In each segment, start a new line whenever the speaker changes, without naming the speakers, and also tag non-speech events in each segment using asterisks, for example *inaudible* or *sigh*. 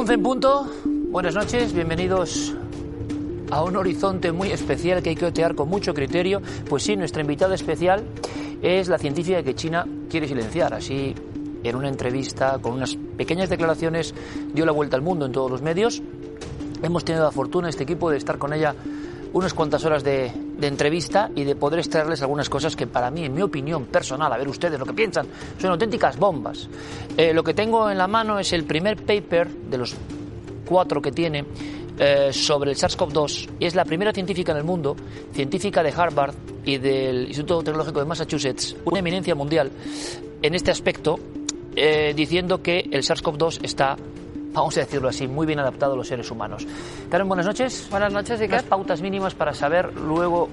En punto. Buenas noches, bienvenidos a un horizonte muy especial que hay que otear con mucho criterio. Pues sí, nuestra invitada especial es la científica que China quiere silenciar. Así, en una entrevista con unas pequeñas declaraciones, dio la vuelta al mundo en todos los medios. Hemos tenido la fortuna, este equipo, de estar con ella unas cuantas horas de, de, entrevista y de poder extraerles algunas cosas que para mí, en mi opinión personal, a ver ustedes lo que piensan, son auténticas bombas. Eh, lo que tengo en la mano es el primer paper de los cuatro que tiene eh, sobre el SARS-CoV-2. Es la primera científica en el mundo, científica de Harvard y del Instituto Tecnológico de Massachusetts, una eminencia mundial en este aspecto, eh, diciendo que el SARS-CoV-2 está vamos a decirlo así, muy bien adaptado a los seres humanos. Karen, buenas noches.
Buenas noches, y
Las pautas mínimas para saber luego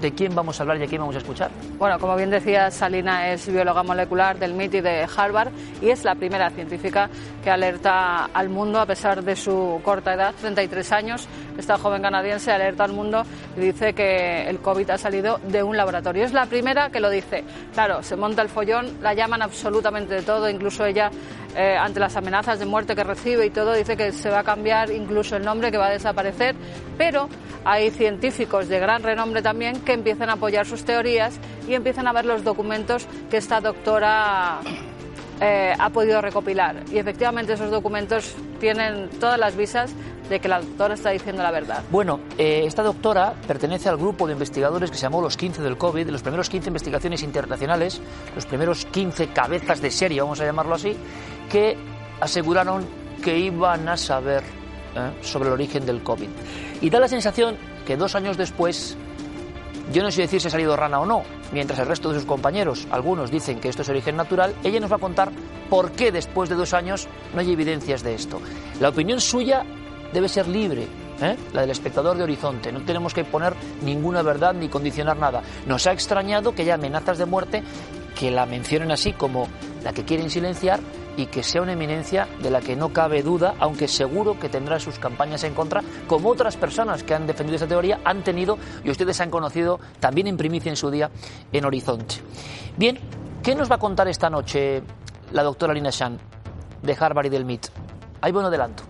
de quién vamos a hablar y a quién vamos a escuchar.
Bueno, como bien decía, Salina es bióloga molecular del MIT y de Harvard y es la primera científica que alerta al mundo a pesar de su corta edad, 33 años. Esta joven canadiense alerta al mundo y dice que el COVID ha salido de un laboratorio. Es la primera que lo dice. Claro, se monta el follón, la llaman absolutamente de todo, incluso ella eh, ante las amenazas de muerte que recibe y todo, dice que se va a cambiar incluso el nombre, que va a desaparecer, pero hay científicos de gran renombre también que empiezan a apoyar sus teorías y empiezan a ver los documentos que esta doctora eh, ha podido recopilar. Y efectivamente esos documentos tienen todas las visas de que la doctora está diciendo la verdad.
Bueno, eh, esta doctora pertenece al grupo de investigadores que se llamó los 15 del COVID, los primeros 15 investigaciones internacionales, los primeros 15 cabezas de serie, vamos a llamarlo así, que aseguraron que iban a saber ¿eh? sobre el origen del COVID. Y da la sensación que dos años después, yo no sé decir si ha salido rana o no, mientras el resto de sus compañeros, algunos dicen que esto es origen natural, ella nos va a contar por qué después de dos años no hay evidencias de esto. La opinión suya debe ser libre, ¿eh? la del espectador de Horizonte. No tenemos que poner ninguna verdad ni condicionar nada. Nos ha extrañado que haya amenazas de muerte que la mencionen así como la que quieren silenciar y que sea una eminencia de la que no cabe duda, aunque seguro que tendrá sus campañas en contra, como otras personas que han defendido esa teoría han tenido y ustedes han conocido también en primicia en su día en Horizonte. Bien, ¿qué nos va a contar esta noche la doctora Lina Shan de Harvard y del MIT? Hay buen adelanto.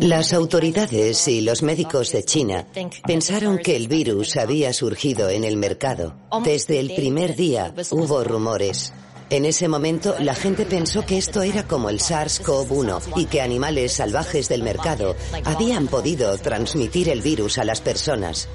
Las autoridades y los médicos de China pensaron que el virus había surgido en el mercado. Desde el primer día hubo rumores. En ese momento la gente pensó que esto era como el SARS-CoV-1 y que animales salvajes del mercado habían podido transmitir el virus a las personas.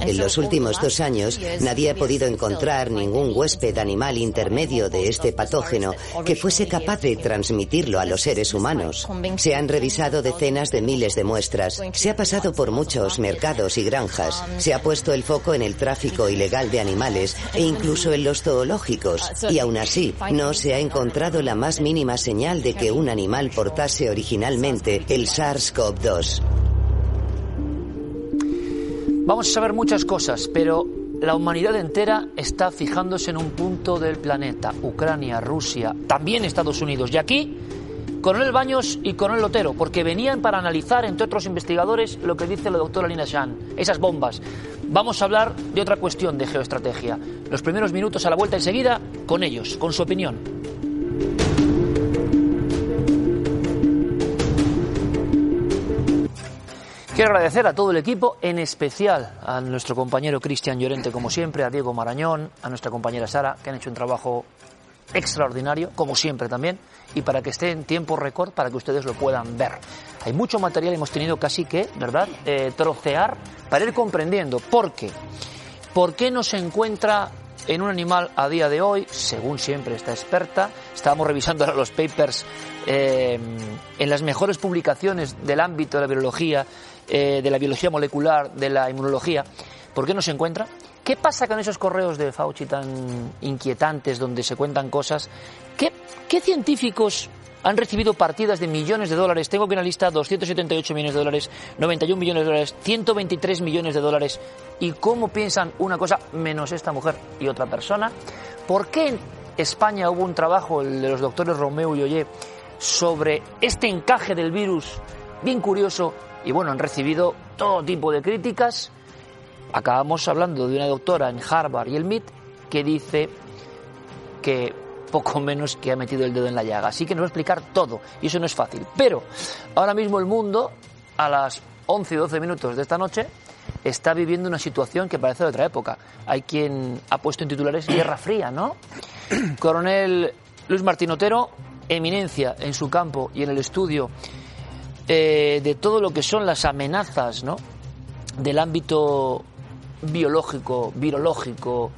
En los últimos dos años, nadie ha podido encontrar ningún huésped animal intermedio de este patógeno que fuese capaz de transmitirlo a los seres humanos. Se han revisado decenas de miles de muestras, se ha pasado por muchos mercados y granjas, se ha puesto el foco en el tráfico ilegal de animales e incluso en los zoológicos, y aún así no se ha encontrado la más mínima señal de que un animal portase originalmente el SARS-CoV-2.
Vamos a saber muchas cosas, pero la humanidad entera está fijándose en un punto del planeta, Ucrania, Rusia, también Estados Unidos. Y aquí, Coronel Baños y Coronel Lotero, porque venían para analizar, entre otros investigadores, lo que dice la doctora Lina Shan, esas bombas. Vamos a hablar de otra cuestión de geoestrategia. Los primeros minutos a la vuelta enseguida con ellos, con su opinión. Quiero agradecer a todo el equipo, en especial a nuestro compañero Cristian Llorente, como siempre, a Diego Marañón, a nuestra compañera Sara, que han hecho un trabajo extraordinario, como siempre también, y para que esté en tiempo récord, para que ustedes lo puedan ver. Hay mucho material, hemos tenido casi que, ¿verdad?, eh, trocear para ir comprendiendo. ¿Por qué? ¿Por qué no se encuentra en un animal a día de hoy, según siempre esta experta? Estábamos revisando los papers eh, en las mejores publicaciones del ámbito de la biología eh, de la biología molecular, de la inmunología, ¿por qué no se encuentra? ¿Qué pasa con esos correos de Fauci tan inquietantes donde se cuentan cosas? ¿Qué, científicos han recibido partidas de millones de dólares. Tengo aquí una lista, 278 millones de dólares, 91 millones de dólares, 123 millones de dólares. ¿Y cómo piensan una cosa menos esta mujer y otra persona? ¿Por qué en España hubo un trabajo, el de los doctores Romeo y Oye, sobre este encaje del virus bien curioso y bueno, han recibido todo tipo de críticas. Acabamos hablando de una doctora en Harvard y el MIT que dice que poco *laughs* menos que ha metido el dedo en la llaga. Así que nos va a explicar todo y eso no es fácil. Pero ahora mismo el mundo, a las 11 y 12 minutos de esta noche, está viviendo una situación que parece de otra época. Hay quien ha puesto en titulares Guerra Fría, ¿no? *clears throat* Coronel Luis Martín Otero, eminencia en su campo y en el estudio eh, de todo lo que son las amenazas ¿no? del ámbito biológico, virológico,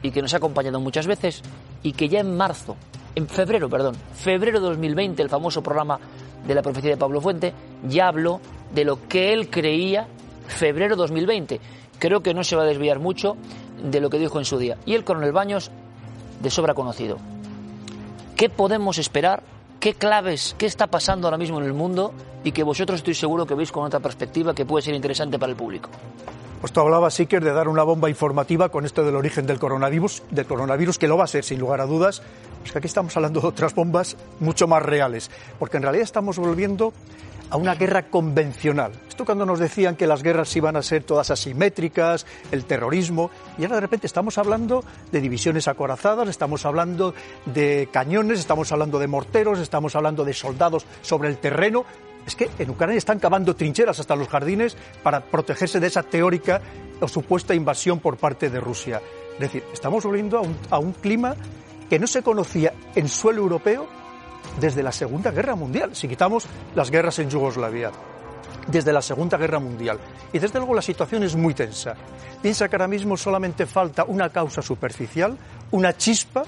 y que nos ha acompañado muchas veces, y que ya en marzo, en febrero, perdón, febrero de 2020, el famoso programa de la profecía de Pablo Fuente, ya habló de lo que él creía febrero 2020. Creo que no se va a desviar mucho de lo que dijo en su día. Y el coronel Baños, de sobra conocido. ¿Qué podemos esperar qué claves, qué está pasando ahora mismo en el mundo y que vosotros estoy seguro que veis con otra perspectiva que puede ser interesante para el público.
Pues tú hablabas, Iker, de dar una bomba informativa con esto del origen del coronavirus, del coronavirus, que lo va a ser, sin lugar a dudas. Pues que aquí estamos hablando de otras bombas mucho más reales, porque en realidad estamos volviendo a una guerra convencional. Esto cuando nos decían que las guerras iban a ser todas asimétricas, el terrorismo, y ahora de repente estamos hablando de divisiones acorazadas, estamos hablando de cañones, estamos hablando de morteros, estamos hablando de soldados sobre el terreno. Es que en Ucrania están cavando trincheras hasta los jardines para protegerse de esa teórica o supuesta invasión por parte de Rusia. Es decir, estamos volviendo a un, a un clima que no se conocía en suelo europeo desde la Segunda Guerra Mundial, si quitamos las guerras en Yugoslavia, desde la Segunda Guerra Mundial. Y desde luego la situación es muy tensa. Piensa que ahora mismo solamente falta una causa superficial, una chispa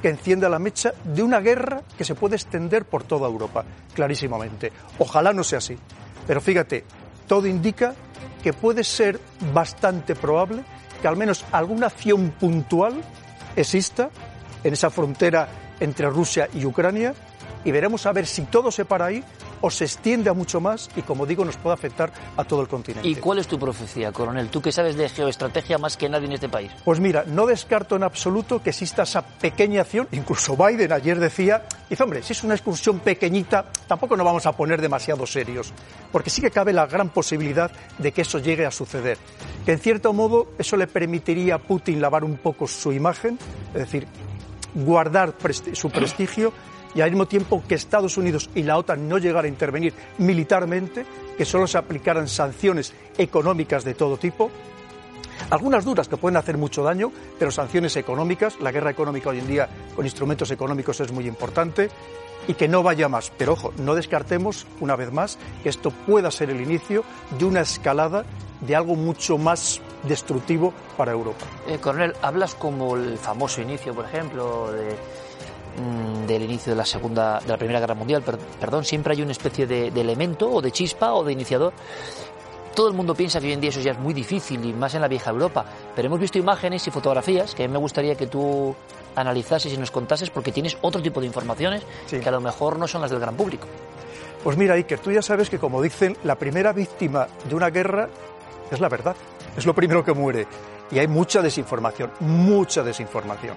que encienda la mecha de una guerra que se puede extender por toda Europa, clarísimamente. Ojalá no sea así. Pero fíjate, todo indica que puede ser bastante probable que al menos alguna acción puntual exista en esa frontera entre Rusia y Ucrania y veremos a ver si todo se para ahí o se extiende a mucho más y, como digo, nos puede afectar a todo el continente.
¿Y cuál es tu profecía, coronel? Tú que sabes de geoestrategia más que nadie en este país.
Pues mira, no descarto en absoluto que exista esa pequeña acción. Incluso Biden ayer decía, dice, hombre, si es una excursión pequeñita, tampoco nos vamos a poner demasiado serios, porque sí que cabe la gran posibilidad de que eso llegue a suceder. Que en cierto modo eso le permitiría a Putin lavar un poco su imagen, es decir, guardar su prestigio y al mismo tiempo que Estados Unidos y la OTAN no llegara a intervenir militarmente, que solo se aplicaran sanciones económicas de todo tipo, algunas duras que pueden hacer mucho daño, pero sanciones económicas, la guerra económica hoy en día con instrumentos económicos es muy importante, y que no vaya más. Pero ojo, no descartemos una vez más que esto pueda ser el inicio de una escalada de algo mucho más destructivo para Europa.
Eh, coronel, hablas como el famoso inicio, por ejemplo, de Mm, del inicio de la segunda de la primera guerra mundial perdón siempre hay una especie de, elemento o de chispa o de iniciador. Todo el mundo piensa que hoy en día eso ya es muy difícil y más en la vieja Europa. Pero hemos visto imágenes y fotografías que a mí me gustaría que tú analizases y nos contases porque tienes otro tipo de informaciones que a lo mejor no son las del gran público.
Pues mira Iker tú ya sabes que como dicen la primera víctima de una guerra es la verdad es lo primero que muere. Y hay mucha desinformación, mucha desinformación.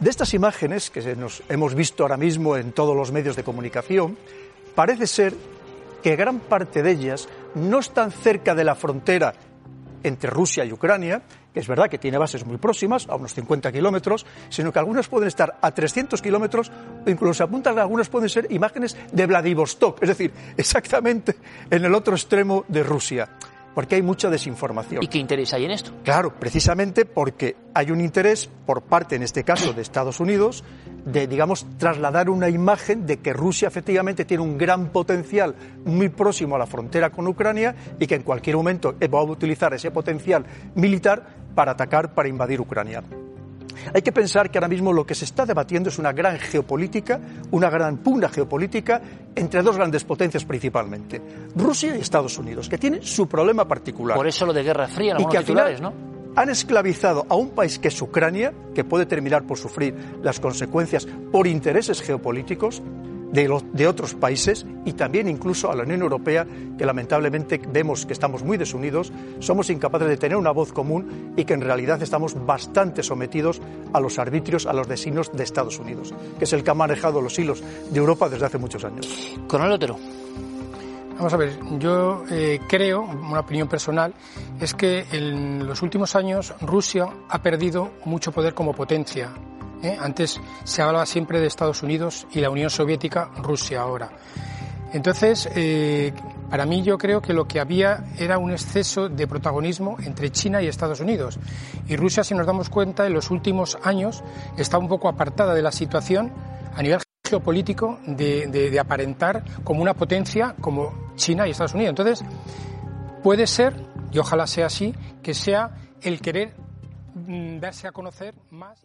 De estas imágenes que nos hemos visto ahora mismo en todos los medios de comunicación, parece ser que gran parte de ellas no están cerca de la frontera entre Rusia y Ucrania, que es verdad que tiene bases muy próximas, a unos 50 kilómetros, sino que algunas pueden estar a 300 kilómetros, incluso se apuntan algunas pueden ser imágenes de Vladivostok, es decir, *laughs* exactamente en el otro extremo de Rusia porque hay mucha desinformación.
¿Y qué interés hay en esto?
Claro, precisamente porque hay un interés por parte, en este caso, de Estados Unidos, de, digamos, trasladar una imagen de que Rusia efectivamente tiene un gran potencial muy próximo a la frontera con Ucrania y que en cualquier momento va a utilizar ese potencial militar para atacar, para invadir Ucrania. Hay que pensar que ahora mismo lo que se está debatiendo es una gran geopolítica, una gran pugna geopolítica entre dos grandes potencias principalmente, Rusia y Estados Unidos, que tienen su problema particular.
Por eso lo de Guerra Fría, y que al final ¿no?
han esclavizado a un país que es Ucrania, que puede terminar por sufrir las consecuencias por intereses geopolíticos, de, otros países y también incluso a la Unión Europea, que lamentablemente vemos que estamos muy desunidos, somos incapaces de tener una voz común y que en realidad estamos bastante sometidos a los arbitrios, a los designios de Estados Unidos, que es el que ha manejado los hilos de Europa desde hace muchos años.
Coronel Otero.
Vamos a ver, yo eh, creo, una opinión personal, es que en los últimos años Rusia ha perdido mucho poder como potencia ¿eh? Antes se hablaba siempre de Estados Unidos y la Unión Soviética, Rusia ahora. Entonces, eh, para mí yo creo que lo que había era un exceso de protagonismo entre China y Estados Unidos. Y Rusia, si nos damos cuenta, en los últimos años está un poco apartada de la situación a nivel geopolítico de, de aparentar como una potencia como China y Estados Unidos. Entonces, puede ser, y ojalá sea así, que sea el querer mm, darse a conocer más.